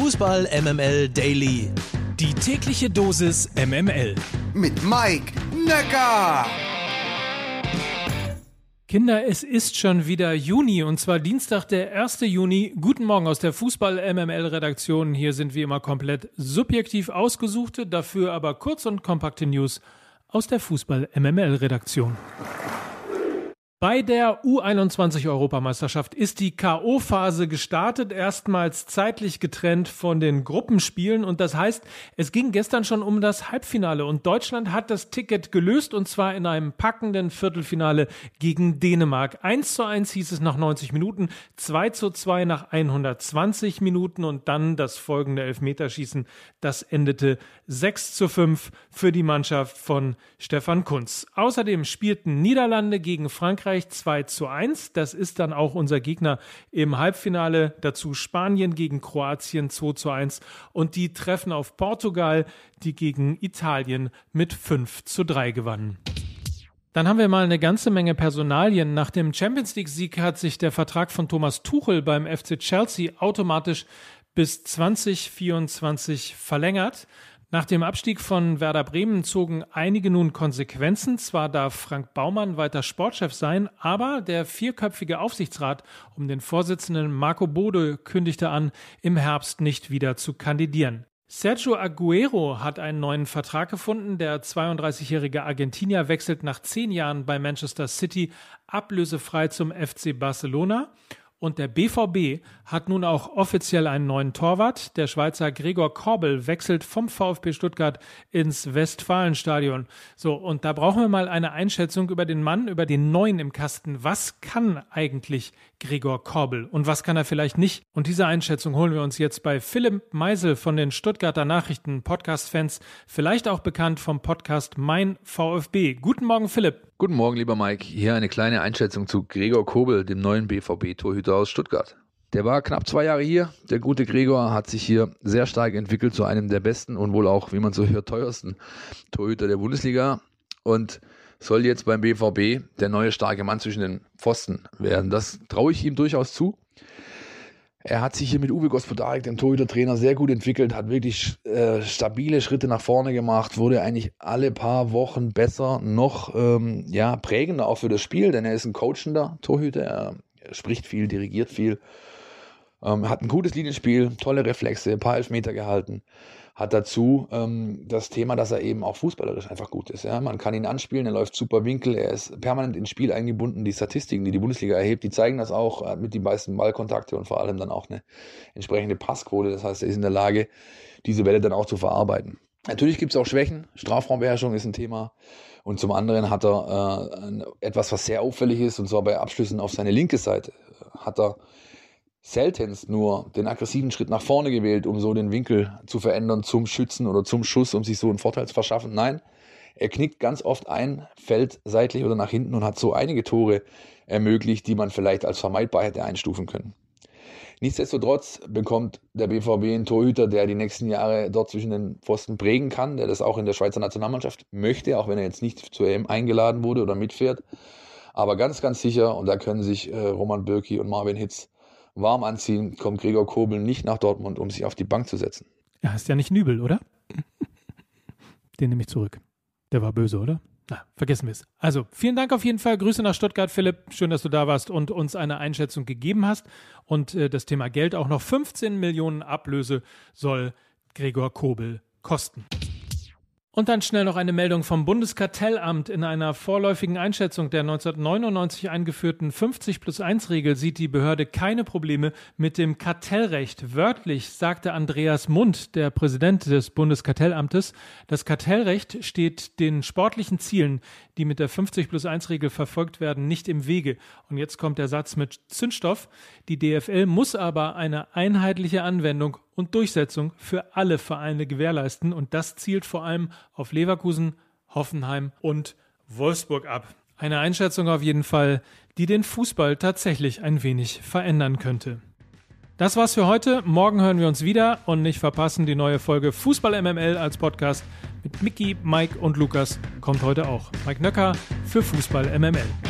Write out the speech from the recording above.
Fußball MML Daily. Die tägliche Dosis MML. Mit Mike Necker. Kinder, es ist schon wieder Juni und zwar Dienstag, der 1. Juni. Guten Morgen aus der Fußball-MML-Redaktion. Hier sind wie immer komplett subjektiv ausgesuchte, dafür aber kurz und kompakte News aus der Fußball-MML-Redaktion. Bei der U21-Europameisterschaft ist die K.O.-Phase gestartet, erstmals zeitlich getrennt von den Gruppenspielen. Und das heißt, es ging gestern schon um das Halbfinale. Und Deutschland hat das Ticket gelöst, und zwar in einem packenden Viertelfinale gegen Dänemark. 1 zu 1 hieß es nach 90 Minuten, 2 zu 2 nach 120 Minuten und dann das folgende Elfmeterschießen. Das endete 6 zu 5 für die Mannschaft von Stefan Kunz. Außerdem spielten Niederlande gegen Frankreich Frankreich 2 zu 1. Das ist dann auch unser Gegner im Halbfinale. Dazu Spanien gegen Kroatien 2 zu 1. Und die treffen auf Portugal, die gegen Italien mit 5 zu 3 gewannen. Dann haben wir mal eine ganze Menge Personalien. Nach dem Champions League-Sieg hat sich der Vertrag von Thomas Tuchel beim FC Chelsea automatisch bis 2024 verlängert. Nach dem Abstieg von Werder Bremen zogen einige nun Konsequenzen. Zwar darf Frank Baumann weiter Sportchef sein, aber der vierköpfige Aufsichtsrat um den Vorsitzenden Marco Bode kündigte an, im Herbst nicht wieder zu kandidieren. Sergio Aguero hat einen neuen Vertrag gefunden. Der 32-jährige Argentinier wechselt nach zehn Jahren bei Manchester City ablösefrei zum FC Barcelona. Und der BVB hat nun auch offiziell einen neuen Torwart. Der Schweizer Gregor Korbel wechselt vom VfB Stuttgart ins Westfalenstadion. So, und da brauchen wir mal eine Einschätzung über den Mann, über den Neuen im Kasten. Was kann eigentlich Gregor Korbel und was kann er vielleicht nicht? Und diese Einschätzung holen wir uns jetzt bei Philipp Meisel von den Stuttgarter Nachrichten Podcast-Fans, vielleicht auch bekannt vom Podcast Mein VfB. Guten Morgen, Philipp. Guten Morgen, lieber Mike. Hier eine kleine Einschätzung zu Gregor Kobel, dem neuen BVB-Torhüter aus Stuttgart. Der war knapp zwei Jahre hier. Der gute Gregor hat sich hier sehr stark entwickelt zu einem der besten und wohl auch, wie man so hört, teuersten Torhüter der Bundesliga und soll jetzt beim BVB der neue starke Mann zwischen den Pfosten werden. Das traue ich ihm durchaus zu. Er hat sich hier mit Uwe Gospodarik, dem Torhüter-Trainer, sehr gut entwickelt, hat wirklich äh, stabile Schritte nach vorne gemacht, wurde eigentlich alle paar Wochen besser, noch ähm, ja, prägender auch für das Spiel, denn er ist ein coachender Torhüter, er, er spricht viel, dirigiert viel, ähm, hat ein gutes Linienspiel, tolle Reflexe, ein paar Elfmeter gehalten hat dazu ähm, das Thema, dass er eben auch fußballerisch einfach gut ist. Ja? Man kann ihn anspielen, er läuft super Winkel, er ist permanent ins Spiel eingebunden. Die Statistiken, die die Bundesliga erhebt, die zeigen das auch er mit den meisten Ballkontakte und vor allem dann auch eine entsprechende Passquote. Das heißt, er ist in der Lage, diese Welle dann auch zu verarbeiten. Natürlich gibt es auch Schwächen. Strafraumbeherrschung ist ein Thema. Und zum anderen hat er äh, etwas, was sehr auffällig ist, und zwar bei Abschlüssen auf seine linke Seite. Hat er seltenst nur den aggressiven Schritt nach vorne gewählt, um so den Winkel zu verändern zum Schützen oder zum Schuss, um sich so einen Vorteil zu verschaffen. Nein, er knickt ganz oft ein, fällt seitlich oder nach hinten und hat so einige Tore ermöglicht, die man vielleicht als vermeidbar hätte einstufen können. Nichtsdestotrotz bekommt der BVB einen Torhüter, der die nächsten Jahre dort zwischen den Pfosten prägen kann, der das auch in der Schweizer Nationalmannschaft möchte, auch wenn er jetzt nicht zur EM eingeladen wurde oder mitfährt. Aber ganz, ganz sicher, und da können sich äh, Roman Bürki und Marvin Hitz warm anziehen, kommt Gregor Kobel nicht nach Dortmund, um sich auf die Bank zu setzen. Er heißt ja nicht Nübel, oder? Den nehme ich zurück. Der war böse, oder? Na, vergessen wir es. Also, vielen Dank auf jeden Fall. Grüße nach Stuttgart, Philipp. Schön, dass du da warst und uns eine Einschätzung gegeben hast. Und äh, das Thema Geld auch noch 15 Millionen Ablöse soll Gregor Kobel kosten. Und dann schnell noch eine Meldung vom Bundeskartellamt. In einer vorläufigen Einschätzung der 1999 eingeführten 50 plus 1 Regel sieht die Behörde keine Probleme mit dem Kartellrecht. Wörtlich sagte Andreas Mund, der Präsident des Bundeskartellamtes, das Kartellrecht steht den sportlichen Zielen, die mit der 50 plus 1 Regel verfolgt werden, nicht im Wege. Und jetzt kommt der Satz mit Zündstoff. Die DFL muss aber eine einheitliche Anwendung und Durchsetzung für alle Vereine gewährleisten. Und das zielt vor allem auf Leverkusen, Hoffenheim und Wolfsburg ab. Eine Einschätzung auf jeden Fall, die den Fußball tatsächlich ein wenig verändern könnte. Das war's für heute. Morgen hören wir uns wieder und nicht verpassen die neue Folge Fußball MML als Podcast mit Mickey, Mike und Lukas kommt heute auch. Mike Nöcker für Fußball MML.